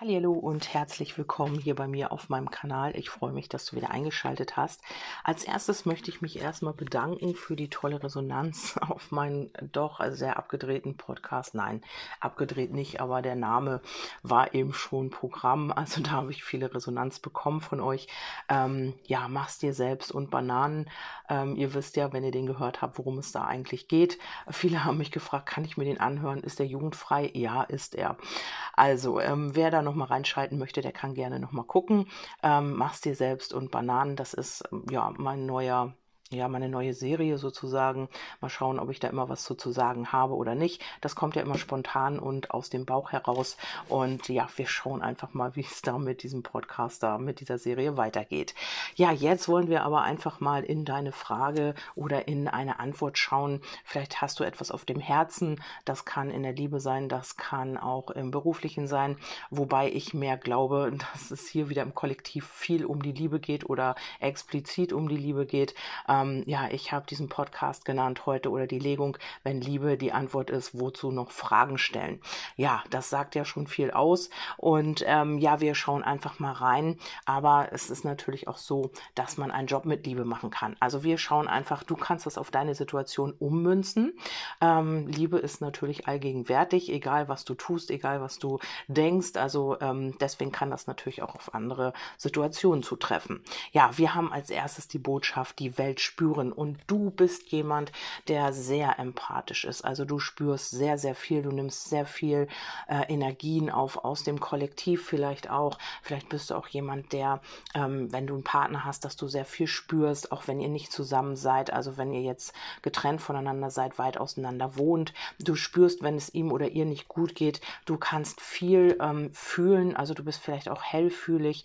Hallo und herzlich willkommen hier bei mir auf meinem Kanal. Ich freue mich, dass du wieder eingeschaltet hast. Als erstes möchte ich mich erstmal bedanken für die tolle Resonanz auf meinen doch sehr abgedrehten Podcast. Nein, abgedreht nicht, aber der Name war eben schon Programm. Also da habe ich viele Resonanz bekommen von euch. Ähm, ja, mach's dir selbst und Bananen. Ähm, ihr wisst ja, wenn ihr den gehört habt, worum es da eigentlich geht. Viele haben mich gefragt, kann ich mir den anhören? Ist der jugendfrei? Ja, ist er. Also, ähm, wer da noch mal reinschalten möchte, der kann gerne noch mal gucken. Ähm, mach's dir selbst und Bananen, das ist ja mein neuer ja, meine neue Serie sozusagen. Mal schauen, ob ich da immer was so zu sagen habe oder nicht. Das kommt ja immer spontan und aus dem Bauch heraus. Und ja, wir schauen einfach mal, wie es da mit diesem Podcast da, mit dieser Serie weitergeht. Ja, jetzt wollen wir aber einfach mal in deine Frage oder in eine Antwort schauen. Vielleicht hast du etwas auf dem Herzen. Das kann in der Liebe sein, das kann auch im beruflichen sein. Wobei ich mehr glaube, dass es hier wieder im Kollektiv viel um die Liebe geht oder explizit um die Liebe geht. Ähm, ähm, ja, ich habe diesen Podcast genannt heute oder die Legung, wenn Liebe die Antwort ist, wozu noch Fragen stellen. Ja, das sagt ja schon viel aus und ähm, ja, wir schauen einfach mal rein, aber es ist natürlich auch so, dass man einen Job mit Liebe machen kann. Also wir schauen einfach, du kannst das auf deine Situation ummünzen. Ähm, Liebe ist natürlich allgegenwärtig, egal was du tust, egal was du denkst. Also ähm, deswegen kann das natürlich auch auf andere Situationen zutreffen. Ja, wir haben als erstes die Botschaft, die Welt spüren. Und du bist jemand, der sehr empathisch ist. Also du spürst sehr, sehr viel. Du nimmst sehr viel äh, Energien auf aus dem Kollektiv vielleicht auch. Vielleicht bist du auch jemand, der, ähm, wenn du einen Partner hast, dass du sehr viel spürst, auch wenn ihr nicht zusammen seid. Also wenn ihr jetzt getrennt voneinander seid, weit auseinander wohnt. Du spürst, wenn es ihm oder ihr nicht gut geht. Du kannst viel ähm, fühlen. Also du bist vielleicht auch hellfühlig.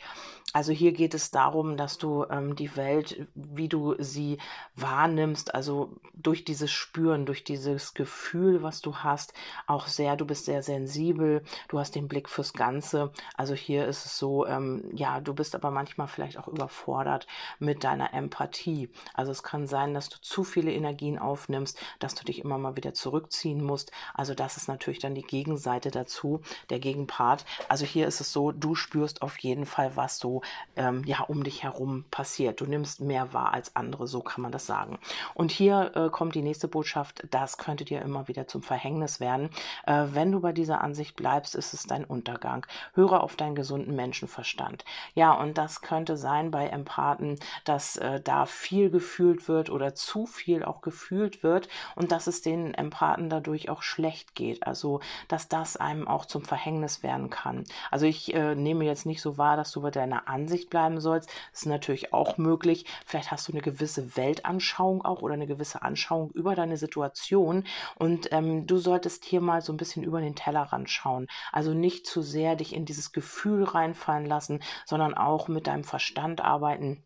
Also hier geht es darum, dass du ähm, die Welt, wie du sie wahrnimmst, also durch dieses Spüren, durch dieses Gefühl, was du hast, auch sehr, du bist sehr sensibel, du hast den Blick fürs Ganze. Also hier ist es so, ähm, ja, du bist aber manchmal vielleicht auch überfordert mit deiner Empathie. Also es kann sein, dass du zu viele Energien aufnimmst, dass du dich immer mal wieder zurückziehen musst. Also das ist natürlich dann die Gegenseite dazu, der Gegenpart. Also hier ist es so, du spürst auf jeden Fall, was so ähm, ja um dich herum passiert. Du nimmst mehr wahr als andere, so kann man das sagen. Und hier äh, kommt die nächste Botschaft, das könnte dir immer wieder zum Verhängnis werden. Äh, wenn du bei dieser Ansicht bleibst, ist es dein Untergang. Höre auf deinen gesunden Menschenverstand. Ja, und das könnte sein bei Empathen, dass äh, da viel gefühlt wird oder zu viel auch gefühlt wird und dass es den Empathen dadurch auch schlecht geht. Also, dass das einem auch zum Verhängnis werden kann. Also ich äh, nehme jetzt nicht so wahr, dass du bei deiner Ansicht bleiben sollst. Ist natürlich auch möglich. Vielleicht hast du eine gewisse Weltanschauung auch oder eine gewisse Anschauung über deine Situation. Und ähm, du solltest hier mal so ein bisschen über den Tellerrand schauen. Also nicht zu sehr dich in dieses Gefühl reinfallen lassen, sondern auch mit deinem Verstand arbeiten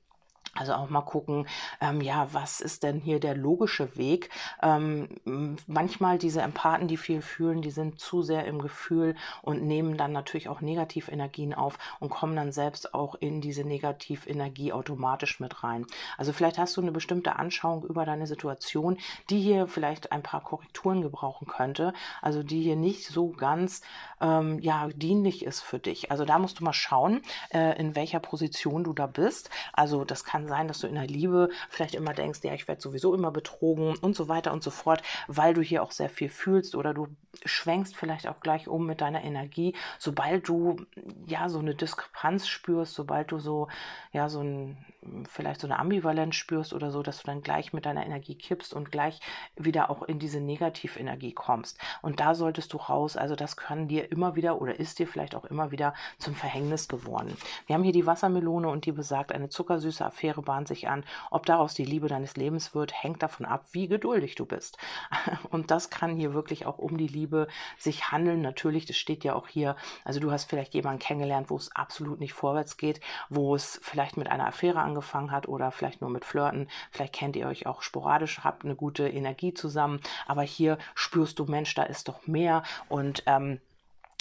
also auch mal gucken, ähm, ja, was ist denn hier der logische Weg? Ähm, manchmal diese Empathen, die viel fühlen, die sind zu sehr im Gefühl und nehmen dann natürlich auch Negativenergien auf und kommen dann selbst auch in diese Negativenergie automatisch mit rein. Also vielleicht hast du eine bestimmte Anschauung über deine Situation, die hier vielleicht ein paar Korrekturen gebrauchen könnte, also die hier nicht so ganz ähm, ja dienlich ist für dich. Also da musst du mal schauen, äh, in welcher Position du da bist. Also das kann kann sein, dass du in der Liebe vielleicht immer denkst, ja, ich werde sowieso immer betrogen und so weiter und so fort, weil du hier auch sehr viel fühlst oder du schwenkst vielleicht auch gleich um mit deiner Energie, sobald du ja so eine Diskrepanz spürst, sobald du so ja so ein vielleicht so eine Ambivalenz spürst oder so, dass du dann gleich mit deiner Energie kippst und gleich wieder auch in diese Negativenergie kommst. Und da solltest du raus. Also das kann dir immer wieder oder ist dir vielleicht auch immer wieder zum Verhängnis geworden. Wir haben hier die Wassermelone und die besagt, eine zuckersüße Affäre bahnt sich an. Ob daraus die Liebe deines Lebens wird, hängt davon ab, wie geduldig du bist. Und das kann hier wirklich auch um die Liebe sich handeln. Natürlich, das steht ja auch hier. Also du hast vielleicht jemanden kennengelernt, wo es absolut nicht vorwärts geht, wo es vielleicht mit einer Affäre angefangen angefangen hat oder vielleicht nur mit Flirten. Vielleicht kennt ihr euch auch sporadisch, habt eine gute Energie zusammen. Aber hier spürst du, Mensch, da ist doch mehr und ähm,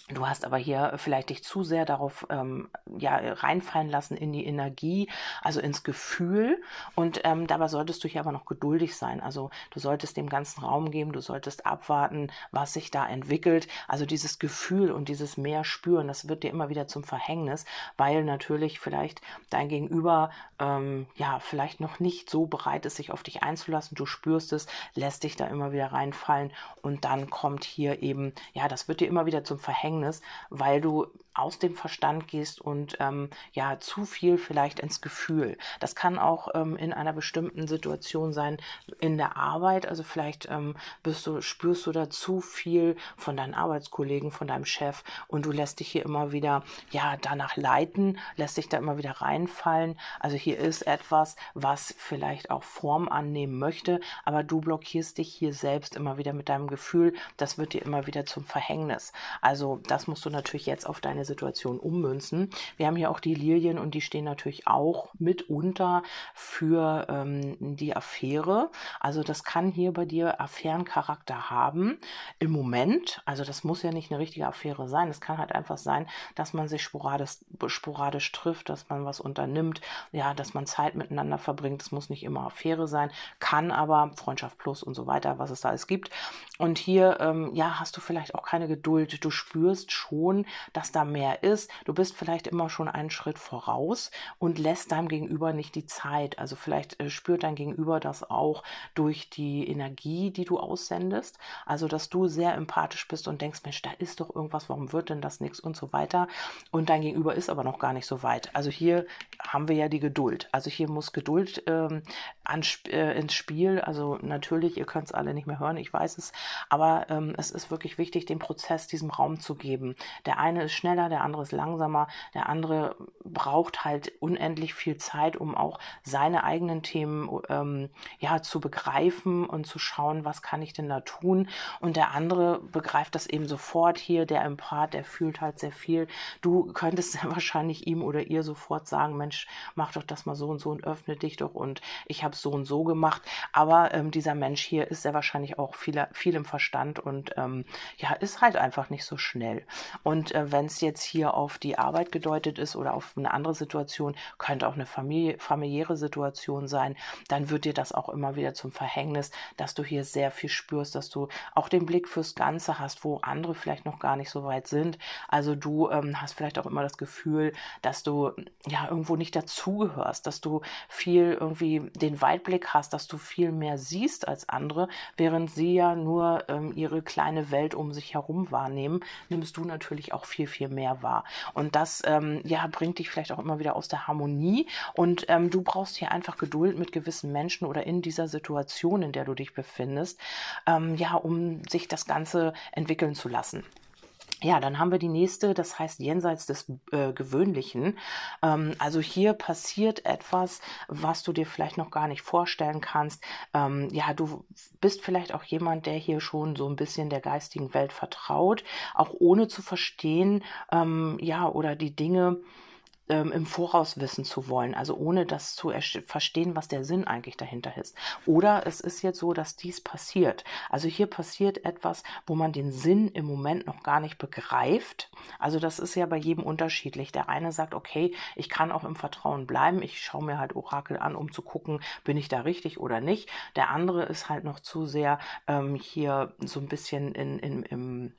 Du hast aber hier vielleicht dich zu sehr darauf ähm, ja, reinfallen lassen in die Energie, also ins Gefühl. Und ähm, dabei solltest du hier aber noch geduldig sein. Also du solltest dem ganzen Raum geben, du solltest abwarten, was sich da entwickelt. Also dieses Gefühl und dieses mehr spüren, das wird dir immer wieder zum Verhängnis, weil natürlich vielleicht dein Gegenüber ähm, ja vielleicht noch nicht so bereit ist, sich auf dich einzulassen. Du spürst es, lässt dich da immer wieder reinfallen und dann kommt hier eben, ja, das wird dir immer wieder zum Verhängnis Gefängnis, weil du aus dem Verstand gehst und ähm, ja zu viel vielleicht ins Gefühl. Das kann auch ähm, in einer bestimmten Situation sein in der Arbeit. Also vielleicht ähm, bist du spürst du da zu viel von deinen Arbeitskollegen, von deinem Chef und du lässt dich hier immer wieder ja danach leiten, lässt dich da immer wieder reinfallen. Also hier ist etwas, was vielleicht auch Form annehmen möchte, aber du blockierst dich hier selbst immer wieder mit deinem Gefühl. Das wird dir immer wieder zum Verhängnis. Also das musst du natürlich jetzt auf deine Situation ummünzen. Wir haben hier auch die Lilien und die stehen natürlich auch mitunter für ähm, die Affäre. Also das kann hier bei dir Affärencharakter haben im Moment. Also das muss ja nicht eine richtige Affäre sein. Es kann halt einfach sein, dass man sich sporadisch, sporadisch trifft, dass man was unternimmt, ja, dass man Zeit miteinander verbringt. Das muss nicht immer Affäre sein, kann aber Freundschaft plus und so weiter, was es da alles gibt. Und hier, ähm, ja, hast du vielleicht auch keine Geduld. Du spürst schon, dass da mehr ist. Du bist vielleicht immer schon einen Schritt voraus und lässt deinem Gegenüber nicht die Zeit. Also vielleicht äh, spürt dein Gegenüber das auch durch die Energie, die du aussendest. Also, dass du sehr empathisch bist und denkst, Mensch, da ist doch irgendwas, warum wird denn das nichts und so weiter. Und dein Gegenüber ist aber noch gar nicht so weit. Also hier haben wir ja die Geduld. Also hier muss Geduld ähm, an, äh, ins Spiel. Also natürlich, ihr könnt es alle nicht mehr hören, ich weiß es. Aber ähm, es ist wirklich wichtig, den Prozess diesem Raum zu geben. Der eine ist schneller, der andere ist langsamer, der andere braucht halt unendlich viel Zeit, um auch seine eigenen Themen ähm, ja zu begreifen und zu schauen, was kann ich denn da tun. Und der andere begreift das eben sofort hier, der Empath, der fühlt halt sehr viel. Du könntest wahrscheinlich ihm oder ihr sofort sagen, Mensch, mach doch das mal so und so und öffne dich doch und ich habe so und so gemacht. Aber ähm, dieser Mensch hier ist sehr wahrscheinlich auch viel, viel im Verstand und ähm, ja, ist halt einfach nicht so schnell. Und äh, wenn es jetzt hier auf die Arbeit gedeutet ist oder auf eine andere Situation, könnte auch eine Familie, familiäre Situation sein, dann wird dir das auch immer wieder zum Verhängnis, dass du hier sehr viel spürst, dass du auch den Blick fürs Ganze hast, wo andere vielleicht noch gar nicht so weit sind. Also du ähm, hast vielleicht auch immer das Gefühl, dass du ja irgendwo nicht dazugehörst, dass du viel irgendwie den Weitblick hast, dass du viel mehr siehst als andere, während sie ja nur ähm, ihre kleine Welt um sich herum wahrnehmen, nimmst du natürlich auch viel, viel mehr wahr. Und das ähm, ja, bringt dich vielleicht auch immer wieder aus der Harmonie. Und ähm, du brauchst hier einfach Geduld mit gewissen Menschen oder in dieser Situation, in der du dich befindest, ähm, ja, um sich das Ganze entwickeln zu lassen. Ja, dann haben wir die nächste, das heißt jenseits des äh, Gewöhnlichen. Ähm, also hier passiert etwas, was du dir vielleicht noch gar nicht vorstellen kannst. Ähm, ja, du bist vielleicht auch jemand, der hier schon so ein bisschen der geistigen Welt vertraut, auch ohne zu verstehen, ähm, ja, oder die Dinge ähm, im Voraus wissen zu wollen, also ohne das zu verstehen, was der Sinn eigentlich dahinter ist. Oder es ist jetzt so, dass dies passiert. Also hier passiert etwas, wo man den Sinn im Moment noch gar nicht begreift. Also das ist ja bei jedem unterschiedlich. Der eine sagt, okay, ich kann auch im Vertrauen bleiben. Ich schaue mir halt Orakel an, um zu gucken, bin ich da richtig oder nicht. Der andere ist halt noch zu sehr ähm, hier so ein bisschen in, in, im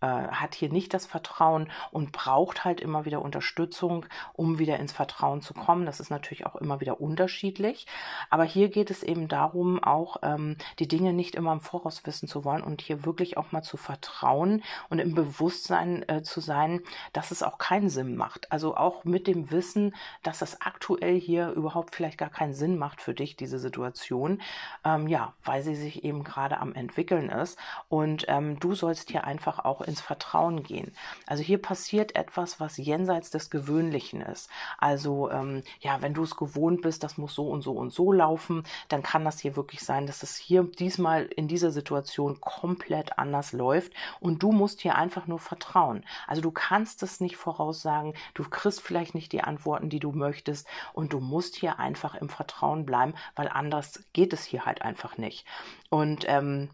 äh, hat hier nicht das Vertrauen und braucht halt immer wieder Unterstützung, um wieder ins Vertrauen zu kommen. Das ist natürlich auch immer wieder unterschiedlich. Aber hier geht es eben darum, auch ähm, die Dinge nicht immer im Voraus wissen zu wollen und hier wirklich auch mal zu vertrauen und im Bewusstsein äh, zu sein, dass es auch keinen Sinn macht. Also auch mit dem Wissen, dass es aktuell hier überhaupt vielleicht gar keinen Sinn macht für dich, diese Situation. Ähm, ja, weil sie sich eben gerade am entwickeln ist. Und ähm, du sollst hier einfach auch ins Vertrauen gehen. Also hier passiert etwas, was jenseits des Gewöhnlichen ist. Also ähm, ja, wenn du es gewohnt bist, das muss so und so und so laufen, dann kann das hier wirklich sein, dass es hier diesmal in dieser Situation komplett anders läuft und du musst hier einfach nur vertrauen. Also du kannst es nicht voraussagen, du kriegst vielleicht nicht die Antworten, die du möchtest und du musst hier einfach im Vertrauen bleiben, weil anders geht es hier halt einfach nicht. Und ähm,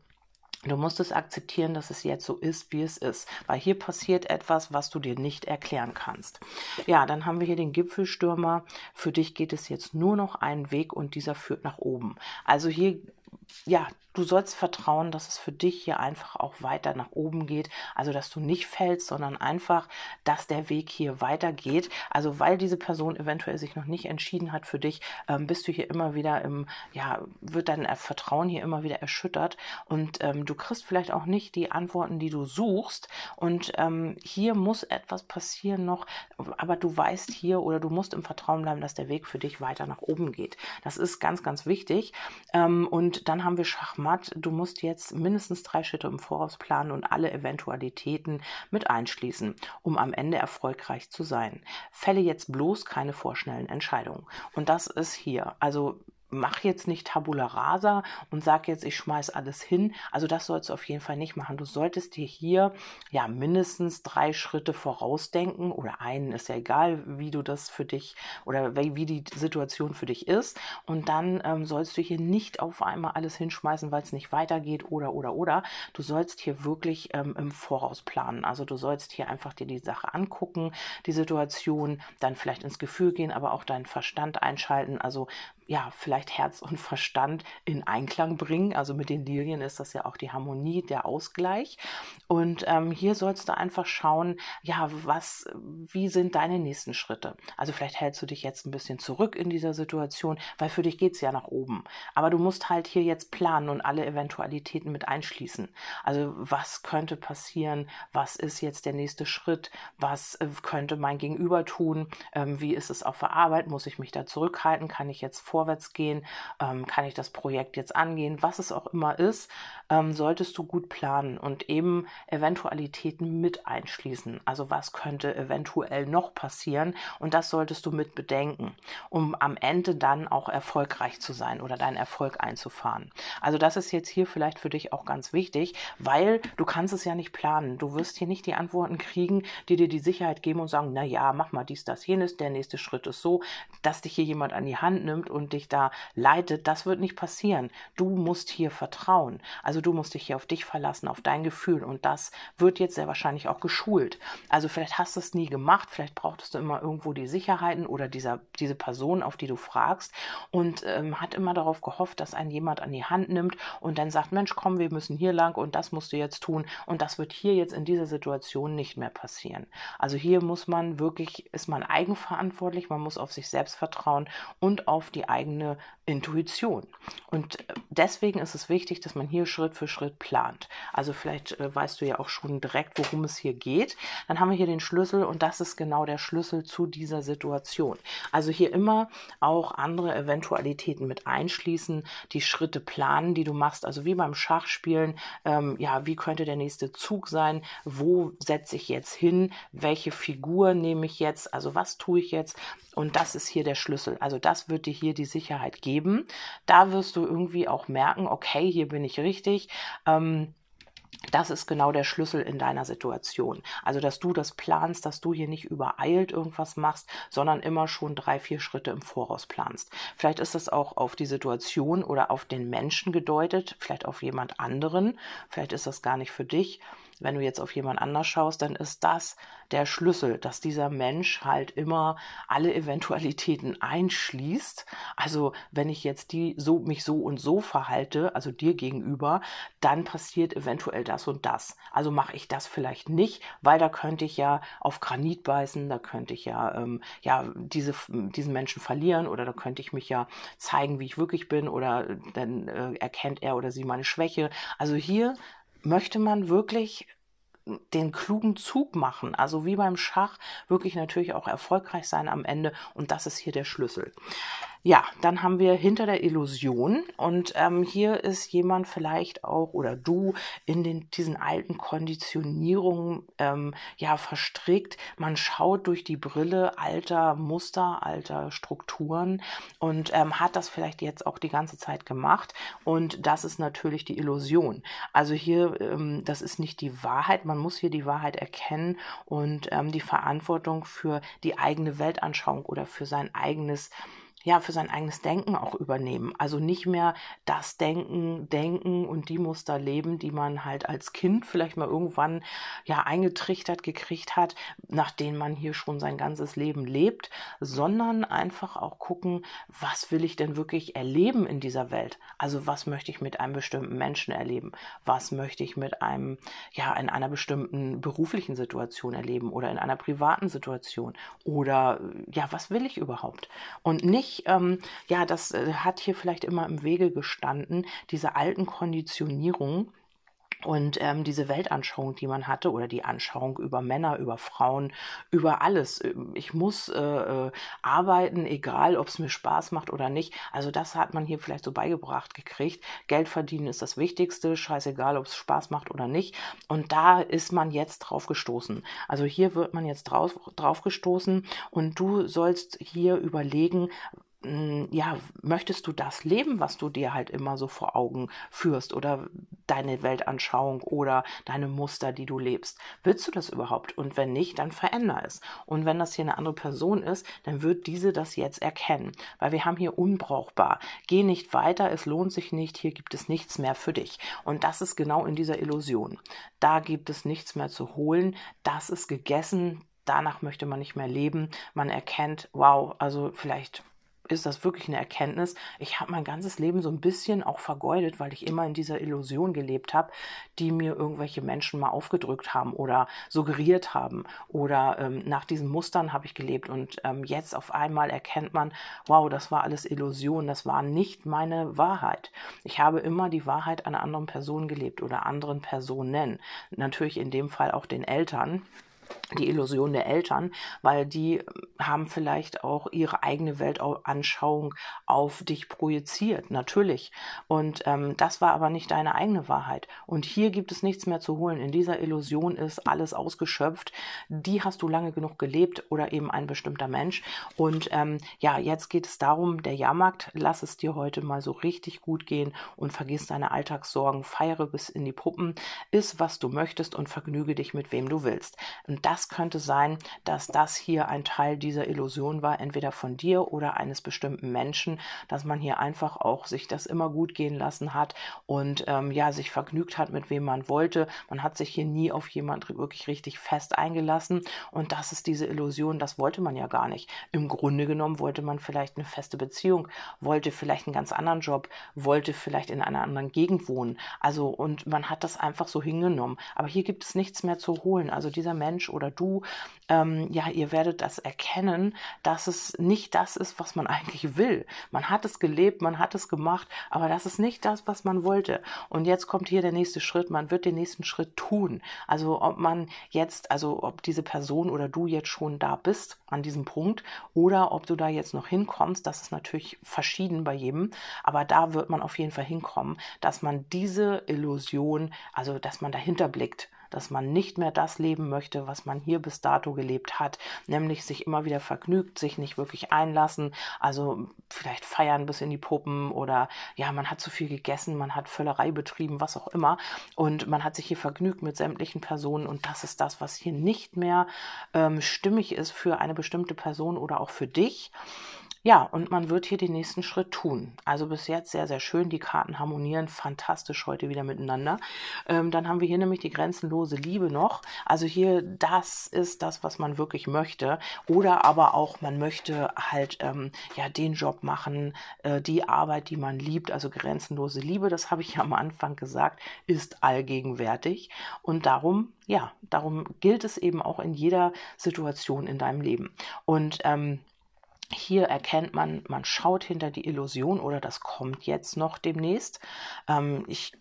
Du musst es akzeptieren, dass es jetzt so ist, wie es ist, weil hier passiert etwas, was du dir nicht erklären kannst. Ja, dann haben wir hier den Gipfelstürmer. Für dich geht es jetzt nur noch einen Weg und dieser führt nach oben. Also hier ja, du sollst vertrauen, dass es für dich hier einfach auch weiter nach oben geht. Also, dass du nicht fällst, sondern einfach, dass der Weg hier weitergeht. Also, weil diese Person eventuell sich noch nicht entschieden hat für dich, ähm, bist du hier immer wieder im, ja, wird dein Vertrauen hier immer wieder erschüttert und ähm, du kriegst vielleicht auch nicht die Antworten, die du suchst. Und ähm, hier muss etwas passieren noch, aber du weißt hier oder du musst im Vertrauen bleiben, dass der Weg für dich weiter nach oben geht. Das ist ganz, ganz wichtig. Ähm, und dann haben wir Schachmatt. Du musst jetzt mindestens drei Schritte im Voraus planen und alle Eventualitäten mit einschließen, um am Ende erfolgreich zu sein. Fälle jetzt bloß keine vorschnellen Entscheidungen. Und das ist hier. Also mach jetzt nicht Tabula rasa und sag jetzt, ich schmeiß alles hin. Also das sollst du auf jeden Fall nicht machen. Du solltest dir hier ja mindestens drei Schritte vorausdenken oder einen ist ja egal, wie du das für dich oder wie die Situation für dich ist. Und dann ähm, sollst du hier nicht auf einmal alles hinschmeißen, weil es nicht weitergeht oder oder oder. Du sollst hier wirklich ähm, im Voraus planen. Also du sollst hier einfach dir die Sache angucken, die Situation, dann vielleicht ins Gefühl gehen, aber auch deinen Verstand einschalten. Also ja, vielleicht Herz und Verstand in Einklang bringen. Also mit den Lilien ist das ja auch die Harmonie, der Ausgleich. Und ähm, hier sollst du einfach schauen, ja, was, wie sind deine nächsten Schritte? Also vielleicht hältst du dich jetzt ein bisschen zurück in dieser Situation, weil für dich geht's ja nach oben. Aber du musst halt hier jetzt planen und alle Eventualitäten mit einschließen. Also was könnte passieren? Was ist jetzt der nächste Schritt? Was äh, könnte mein Gegenüber tun? Ähm, wie ist es auf der Arbeit? Muss ich mich da zurückhalten? Kann ich jetzt vor vorwärts gehen? Ähm, kann ich das Projekt jetzt angehen? Was es auch immer ist, ähm, solltest du gut planen und eben Eventualitäten mit einschließen. Also was könnte eventuell noch passieren? Und das solltest du mit bedenken, um am Ende dann auch erfolgreich zu sein oder deinen Erfolg einzufahren. Also das ist jetzt hier vielleicht für dich auch ganz wichtig, weil du kannst es ja nicht planen. Du wirst hier nicht die Antworten kriegen, die dir die Sicherheit geben und sagen, na ja, mach mal dies, das, jenes, der nächste Schritt ist so, dass dich hier jemand an die Hand nimmt und und dich da leitet, das wird nicht passieren. Du musst hier vertrauen. Also du musst dich hier auf dich verlassen, auf dein Gefühl und das wird jetzt sehr wahrscheinlich auch geschult. Also vielleicht hast du es nie gemacht, vielleicht brauchtest du immer irgendwo die Sicherheiten oder dieser, diese Person, auf die du fragst und ähm, hat immer darauf gehofft, dass ein jemand an die Hand nimmt und dann sagt, Mensch, komm, wir müssen hier lang und das musst du jetzt tun und das wird hier jetzt in dieser Situation nicht mehr passieren. Also hier muss man wirklich, ist man eigenverantwortlich, man muss auf sich selbst vertrauen und auf die eigene eigene Intuition. Und äh, deswegen ist es wichtig, dass man hier Schritt für Schritt plant. Also vielleicht äh, weißt du ja auch schon direkt, worum es hier geht. Dann haben wir hier den Schlüssel und das ist genau der Schlüssel zu dieser Situation. Also hier immer auch andere Eventualitäten mit einschließen, die Schritte planen, die du machst. Also wie beim Schachspielen, ähm, ja, wie könnte der nächste Zug sein? Wo setze ich jetzt hin? Welche Figur nehme ich jetzt? Also was tue ich jetzt? Und das ist hier der Schlüssel. Also das wird dir hier die Sicherheit geben. Da wirst du irgendwie auch merken, okay, hier bin ich richtig. Ähm, das ist genau der Schlüssel in deiner Situation. Also, dass du das planst, dass du hier nicht übereilt irgendwas machst, sondern immer schon drei, vier Schritte im Voraus planst. Vielleicht ist das auch auf die Situation oder auf den Menschen gedeutet, vielleicht auf jemand anderen. Vielleicht ist das gar nicht für dich. Wenn du jetzt auf jemand anders schaust, dann ist das der Schlüssel, dass dieser Mensch halt immer alle Eventualitäten einschließt. Also wenn ich jetzt die so mich so und so verhalte, also dir gegenüber, dann passiert eventuell das und das. Also mache ich das vielleicht nicht, weil da könnte ich ja auf Granit beißen, da könnte ich ja ähm, ja diese diesen Menschen verlieren oder da könnte ich mich ja zeigen, wie ich wirklich bin oder dann äh, erkennt er oder sie meine Schwäche. Also hier möchte man wirklich den klugen Zug machen, also wie beim Schach, wirklich natürlich auch erfolgreich sein am Ende. Und das ist hier der Schlüssel. Ja, dann haben wir hinter der Illusion und ähm, hier ist jemand vielleicht auch oder du in den, diesen alten Konditionierungen ähm, ja verstrickt. Man schaut durch die Brille alter Muster, alter Strukturen und ähm, hat das vielleicht jetzt auch die ganze Zeit gemacht und das ist natürlich die Illusion. Also hier, ähm, das ist nicht die Wahrheit, man muss hier die Wahrheit erkennen und ähm, die Verantwortung für die eigene Weltanschauung oder für sein eigenes ja, für sein eigenes Denken auch übernehmen. Also nicht mehr das Denken, denken und die Muster leben, die man halt als Kind vielleicht mal irgendwann ja eingetrichtert gekriegt hat, nach denen man hier schon sein ganzes Leben lebt, sondern einfach auch gucken, was will ich denn wirklich erleben in dieser Welt? Also was möchte ich mit einem bestimmten Menschen erleben? Was möchte ich mit einem, ja, in einer bestimmten beruflichen Situation erleben oder in einer privaten Situation? Oder ja, was will ich überhaupt? Und nicht, ähm, ja, das äh, hat hier vielleicht immer im Wege gestanden, diese alten Konditionierungen, und ähm, diese Weltanschauung, die man hatte, oder die Anschauung über Männer, über Frauen, über alles. Ähm, ich muss äh, äh, arbeiten, egal ob es mir Spaß macht oder nicht. Also das hat man hier vielleicht so beigebracht gekriegt. Geld verdienen ist das Wichtigste, scheißegal, ob es Spaß macht oder nicht. Und da ist man jetzt drauf gestoßen. Also hier wird man jetzt drauf, drauf gestoßen und du sollst hier überlegen, ja, möchtest du das leben, was du dir halt immer so vor Augen führst oder deine Weltanschauung oder deine Muster, die du lebst? Willst du das überhaupt? Und wenn nicht, dann veränder es. Und wenn das hier eine andere Person ist, dann wird diese das jetzt erkennen, weil wir haben hier unbrauchbar. Geh nicht weiter, es lohnt sich nicht, hier gibt es nichts mehr für dich. Und das ist genau in dieser Illusion. Da gibt es nichts mehr zu holen, das ist gegessen, danach möchte man nicht mehr leben. Man erkennt, wow, also vielleicht ist das wirklich eine Erkenntnis. Ich habe mein ganzes Leben so ein bisschen auch vergeudet, weil ich immer in dieser Illusion gelebt habe, die mir irgendwelche Menschen mal aufgedrückt haben oder suggeriert haben. Oder ähm, nach diesen Mustern habe ich gelebt. Und ähm, jetzt auf einmal erkennt man, wow, das war alles Illusion, das war nicht meine Wahrheit. Ich habe immer die Wahrheit einer anderen Person gelebt oder anderen Personen. Natürlich in dem Fall auch den Eltern die Illusion der Eltern, weil die haben vielleicht auch ihre eigene Weltanschauung auf dich projiziert, natürlich. Und ähm, das war aber nicht deine eigene Wahrheit. Und hier gibt es nichts mehr zu holen. In dieser Illusion ist alles ausgeschöpft. Die hast du lange genug gelebt oder eben ein bestimmter Mensch. Und ähm, ja, jetzt geht es darum, der Jahrmarkt, lass es dir heute mal so richtig gut gehen und vergiss deine Alltagssorgen, feiere bis in die Puppen, iss, was du möchtest und vergnüge dich mit wem du willst. Und das könnte sein, dass das hier ein Teil dieser Illusion war, entweder von dir oder eines bestimmten Menschen, dass man hier einfach auch sich das immer gut gehen lassen hat und ähm, ja, sich vergnügt hat, mit wem man wollte. Man hat sich hier nie auf jemand wirklich richtig fest eingelassen und das ist diese Illusion, das wollte man ja gar nicht. Im Grunde genommen wollte man vielleicht eine feste Beziehung, wollte vielleicht einen ganz anderen Job, wollte vielleicht in einer anderen Gegend wohnen. Also und man hat das einfach so hingenommen. Aber hier gibt es nichts mehr zu holen. Also dieser Mensch Mensch oder du, ähm, ja, ihr werdet das erkennen, dass es nicht das ist, was man eigentlich will. Man hat es gelebt, man hat es gemacht, aber das ist nicht das, was man wollte. Und jetzt kommt hier der nächste Schritt, man wird den nächsten Schritt tun. Also ob man jetzt, also ob diese Person oder du jetzt schon da bist an diesem Punkt oder ob du da jetzt noch hinkommst, das ist natürlich verschieden bei jedem, aber da wird man auf jeden Fall hinkommen, dass man diese Illusion, also dass man dahinter blickt dass man nicht mehr das leben möchte, was man hier bis dato gelebt hat, nämlich sich immer wieder vergnügt, sich nicht wirklich einlassen, also vielleicht feiern bis in die Puppen oder ja, man hat zu viel gegessen, man hat Völlerei betrieben, was auch immer und man hat sich hier vergnügt mit sämtlichen Personen und das ist das, was hier nicht mehr ähm, stimmig ist für eine bestimmte Person oder auch für dich. Ja, und man wird hier den nächsten Schritt tun. Also bis jetzt sehr, sehr schön. Die Karten harmonieren fantastisch heute wieder miteinander. Ähm, dann haben wir hier nämlich die grenzenlose Liebe noch. Also hier, das ist das, was man wirklich möchte. Oder aber auch, man möchte halt ähm, ja den Job machen, äh, die Arbeit, die man liebt. Also grenzenlose Liebe, das habe ich ja am Anfang gesagt, ist allgegenwärtig. Und darum, ja, darum gilt es eben auch in jeder Situation in deinem Leben. Und ähm, hier erkennt man, man schaut hinter die Illusion oder das kommt jetzt noch demnächst. Ähm, ich,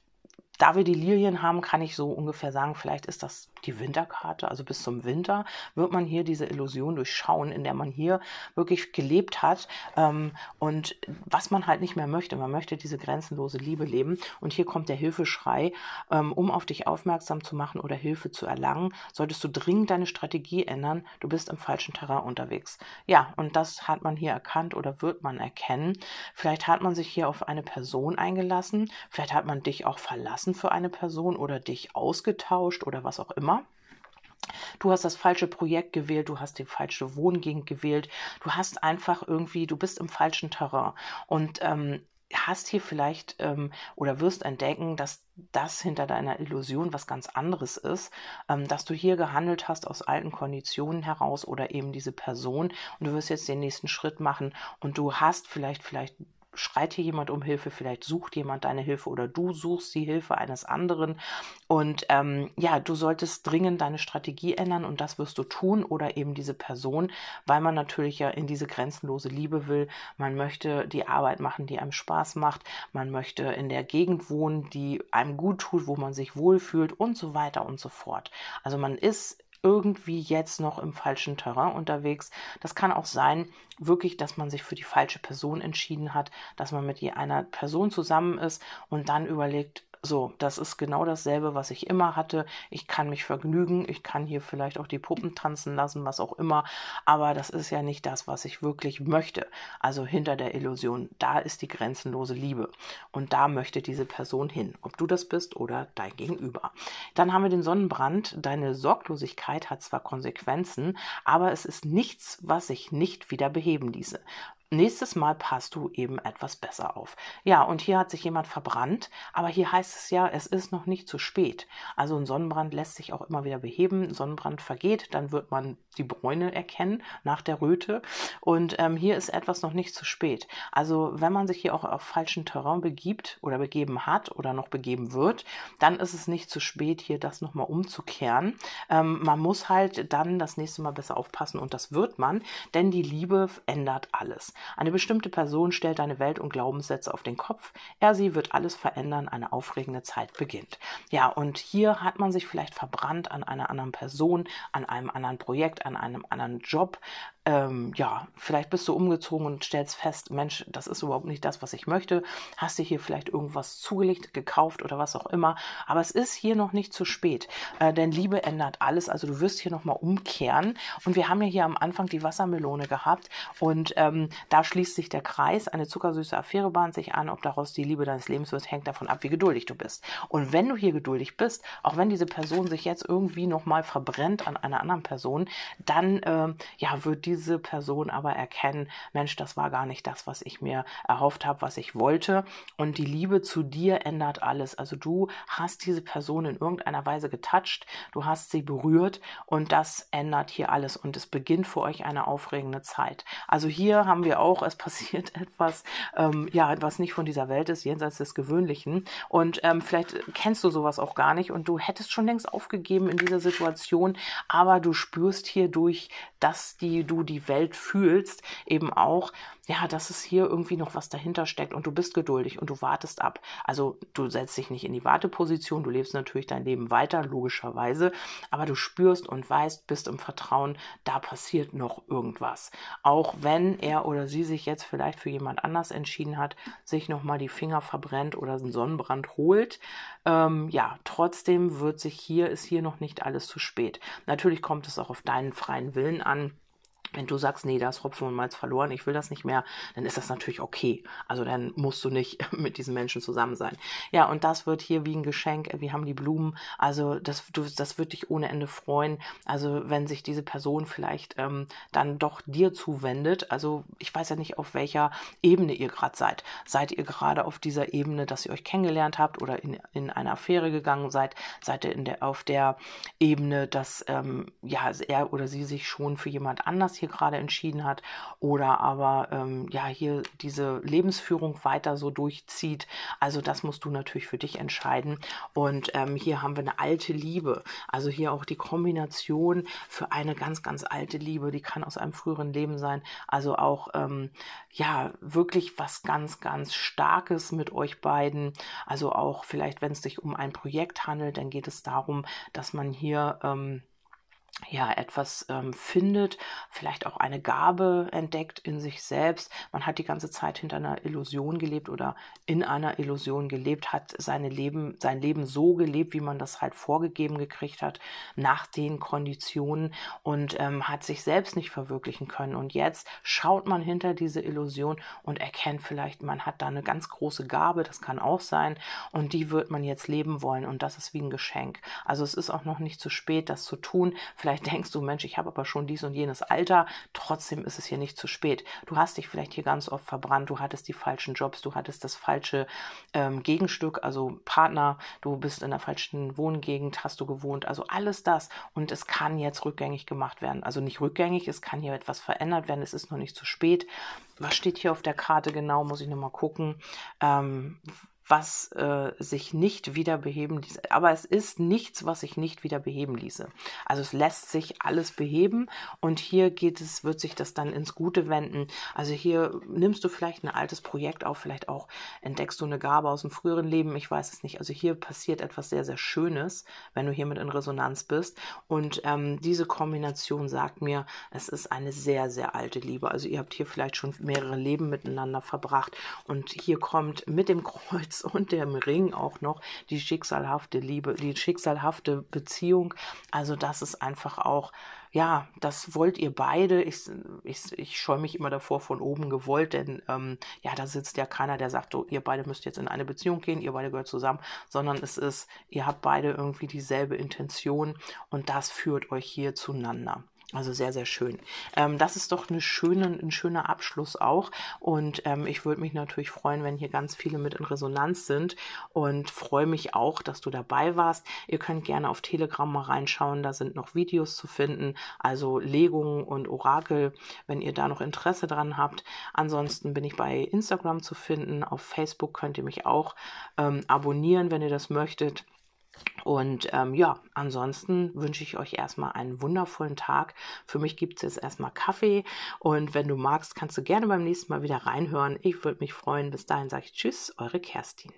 da wir die Lilien haben, kann ich so ungefähr sagen, vielleicht ist das die Winterkarte, also bis zum Winter, wird man hier diese Illusion durchschauen, in der man hier wirklich gelebt hat ähm, und was man halt nicht mehr möchte. Man möchte diese grenzenlose Liebe leben und hier kommt der Hilfeschrei, ähm, um auf dich aufmerksam zu machen oder Hilfe zu erlangen, solltest du dringend deine Strategie ändern, du bist im falschen Terrain unterwegs. Ja, und das hat man hier erkannt oder wird man erkennen. Vielleicht hat man sich hier auf eine Person eingelassen, vielleicht hat man dich auch verlassen für eine Person oder dich ausgetauscht oder was auch immer. Du hast das falsche Projekt gewählt, du hast die falsche Wohngegend gewählt, du hast einfach irgendwie, du bist im falschen Terrain. Und ähm, hast hier vielleicht ähm, oder wirst entdecken, dass das hinter deiner Illusion was ganz anderes ist, ähm, dass du hier gehandelt hast aus alten Konditionen heraus oder eben diese Person. Und du wirst jetzt den nächsten Schritt machen und du hast vielleicht, vielleicht schreit hier jemand um Hilfe, vielleicht sucht jemand deine Hilfe oder du suchst die Hilfe eines anderen. Und ähm, ja, du solltest dringend deine Strategie ändern und das wirst du tun oder eben diese Person, weil man natürlich ja in diese grenzenlose Liebe will. Man möchte die Arbeit machen, die einem Spaß macht. Man möchte in der Gegend wohnen, die einem gut tut, wo man sich wohlfühlt und so weiter und so fort. Also man ist irgendwie jetzt noch im falschen Terrain unterwegs. Das kann auch sein, wirklich, dass man sich für die falsche Person entschieden hat, dass man mit einer Person zusammen ist und dann überlegt, so, das ist genau dasselbe, was ich immer hatte. Ich kann mich vergnügen, ich kann hier vielleicht auch die Puppen tanzen lassen, was auch immer, aber das ist ja nicht das, was ich wirklich möchte. Also hinter der Illusion, da ist die grenzenlose Liebe und da möchte diese Person hin, ob du das bist oder dein Gegenüber. Dann haben wir den Sonnenbrand. Deine Sorglosigkeit hat zwar Konsequenzen, aber es ist nichts, was sich nicht wieder beheben ließe nächstes Mal passt du eben etwas besser auf. Ja, und hier hat sich jemand verbrannt, aber hier heißt es ja, es ist noch nicht zu spät. Also ein Sonnenbrand lässt sich auch immer wieder beheben. Sonnenbrand vergeht, dann wird man die Bräune erkennen nach der Röte. Und ähm, hier ist etwas noch nicht zu spät. Also wenn man sich hier auch auf falschen Terrain begibt oder begeben hat oder noch begeben wird, dann ist es nicht zu spät, hier das nochmal umzukehren. Ähm, man muss halt dann das nächste Mal besser aufpassen und das wird man, denn die Liebe ändert alles. Eine bestimmte Person stellt deine Welt und Glaubenssätze auf den Kopf. Er, sie wird alles verändern. Eine aufregende Zeit beginnt. Ja, und hier hat man sich vielleicht verbrannt an einer anderen Person, an einem anderen Projekt, an einem anderen Job, ähm, ja, vielleicht bist du umgezogen und stellst fest, Mensch, das ist überhaupt nicht das, was ich möchte. Hast dir hier vielleicht irgendwas zugelegt, gekauft oder was auch immer. Aber es ist hier noch nicht zu spät, äh, denn Liebe ändert alles. Also du wirst hier nochmal umkehren. Und wir haben ja hier am Anfang die Wassermelone gehabt und ähm, da schließt sich der Kreis. Eine zuckersüße Affäre bahnt sich an. Ob daraus die Liebe deines Lebens wird, hängt davon ab, wie geduldig du bist. Und wenn du hier geduldig bist, auch wenn diese Person sich jetzt irgendwie nochmal verbrennt an einer anderen Person, dann äh, ja, wird die diese Person aber erkennen, Mensch, das war gar nicht das, was ich mir erhofft habe, was ich wollte. Und die Liebe zu dir ändert alles. Also du hast diese Person in irgendeiner Weise getoucht, du hast sie berührt und das ändert hier alles. Und es beginnt für euch eine aufregende Zeit. Also hier haben wir auch, es passiert etwas, ähm, ja, was nicht von dieser Welt ist, jenseits des Gewöhnlichen. Und ähm, vielleicht kennst du sowas auch gar nicht und du hättest schon längst aufgegeben in dieser Situation, aber du spürst hier durch, dass die du die Welt fühlst, eben auch, ja, dass es hier irgendwie noch was dahinter steckt und du bist geduldig und du wartest ab. Also du setzt dich nicht in die Warteposition, du lebst natürlich dein Leben weiter, logischerweise, aber du spürst und weißt, bist im Vertrauen, da passiert noch irgendwas. Auch wenn er oder sie sich jetzt vielleicht für jemand anders entschieden hat, sich nochmal die Finger verbrennt oder einen Sonnenbrand holt, ähm, ja, trotzdem wird sich hier, ist hier noch nicht alles zu spät. Natürlich kommt es auch auf deinen freien Willen an wenn du sagst, nee, da ist Hopfen und Malz verloren, ich will das nicht mehr, dann ist das natürlich okay. Also dann musst du nicht mit diesen Menschen zusammen sein. Ja, und das wird hier wie ein Geschenk. Wir haben die Blumen. Also das, du, das wird dich ohne Ende freuen. Also wenn sich diese Person vielleicht ähm, dann doch dir zuwendet. Also ich weiß ja nicht, auf welcher Ebene ihr gerade seid. Seid ihr gerade auf dieser Ebene, dass ihr euch kennengelernt habt oder in, in eine Affäre gegangen seid? Seid ihr in der, auf der Ebene, dass ähm, ja, er oder sie sich schon für jemand anders hier hier gerade entschieden hat oder aber ähm, ja hier diese Lebensführung weiter so durchzieht. Also das musst du natürlich für dich entscheiden. Und ähm, hier haben wir eine alte Liebe. Also hier auch die Kombination für eine ganz, ganz alte Liebe. Die kann aus einem früheren Leben sein. Also auch ähm, ja wirklich was ganz, ganz Starkes mit euch beiden. Also auch vielleicht, wenn es sich um ein Projekt handelt, dann geht es darum, dass man hier ähm, ja, etwas ähm, findet, vielleicht auch eine Gabe entdeckt in sich selbst. Man hat die ganze Zeit hinter einer Illusion gelebt oder in einer Illusion gelebt, hat seine Leben, sein Leben so gelebt, wie man das halt vorgegeben gekriegt hat, nach den Konditionen und ähm, hat sich selbst nicht verwirklichen können. Und jetzt schaut man hinter diese Illusion und erkennt vielleicht, man hat da eine ganz große Gabe, das kann auch sein, und die wird man jetzt leben wollen. Und das ist wie ein Geschenk. Also es ist auch noch nicht zu spät, das zu tun. Vielleicht denkst du, Mensch, ich habe aber schon dies und jenes Alter, trotzdem ist es hier nicht zu spät. Du hast dich vielleicht hier ganz oft verbrannt, du hattest die falschen Jobs, du hattest das falsche ähm, Gegenstück, also Partner, du bist in der falschen Wohngegend, hast du gewohnt, also alles das und es kann jetzt rückgängig gemacht werden. Also nicht rückgängig, es kann hier etwas verändert werden, es ist noch nicht zu spät. Was steht hier auf der Karte genau, muss ich nochmal gucken. Ähm, was äh, sich nicht wieder beheben ließe. Aber es ist nichts, was sich nicht wieder beheben ließe. Also es lässt sich alles beheben und hier geht es, wird sich das dann ins Gute wenden. Also hier nimmst du vielleicht ein altes Projekt auf, vielleicht auch entdeckst du eine Gabe aus dem früheren Leben, ich weiß es nicht. Also hier passiert etwas sehr, sehr Schönes, wenn du hiermit in Resonanz bist. Und ähm, diese Kombination sagt mir, es ist eine sehr, sehr alte Liebe. Also ihr habt hier vielleicht schon mehrere Leben miteinander verbracht und hier kommt mit dem Kreuz Herz und dem Ring auch noch die schicksalhafte Liebe, die schicksalhafte Beziehung. Also das ist einfach auch, ja, das wollt ihr beide. Ich, ich, ich scheue mich immer davor von oben gewollt, denn ähm, ja, da sitzt ja keiner, der sagt, oh, ihr beide müsst jetzt in eine Beziehung gehen, ihr beide gehört zusammen, sondern es ist, ihr habt beide irgendwie dieselbe Intention und das führt euch hier zueinander. Also sehr, sehr schön. Ähm, das ist doch eine schöne, ein schöner Abschluss auch. Und ähm, ich würde mich natürlich freuen, wenn hier ganz viele mit in Resonanz sind. Und freue mich auch, dass du dabei warst. Ihr könnt gerne auf Telegram mal reinschauen. Da sind noch Videos zu finden. Also Legungen und Orakel, wenn ihr da noch Interesse dran habt. Ansonsten bin ich bei Instagram zu finden. Auf Facebook könnt ihr mich auch ähm, abonnieren, wenn ihr das möchtet. Und ähm, ja, ansonsten wünsche ich euch erstmal einen wundervollen Tag. Für mich gibt es jetzt erstmal Kaffee. Und wenn du magst, kannst du gerne beim nächsten Mal wieder reinhören. Ich würde mich freuen. Bis dahin sage ich Tschüss, eure Kerstin.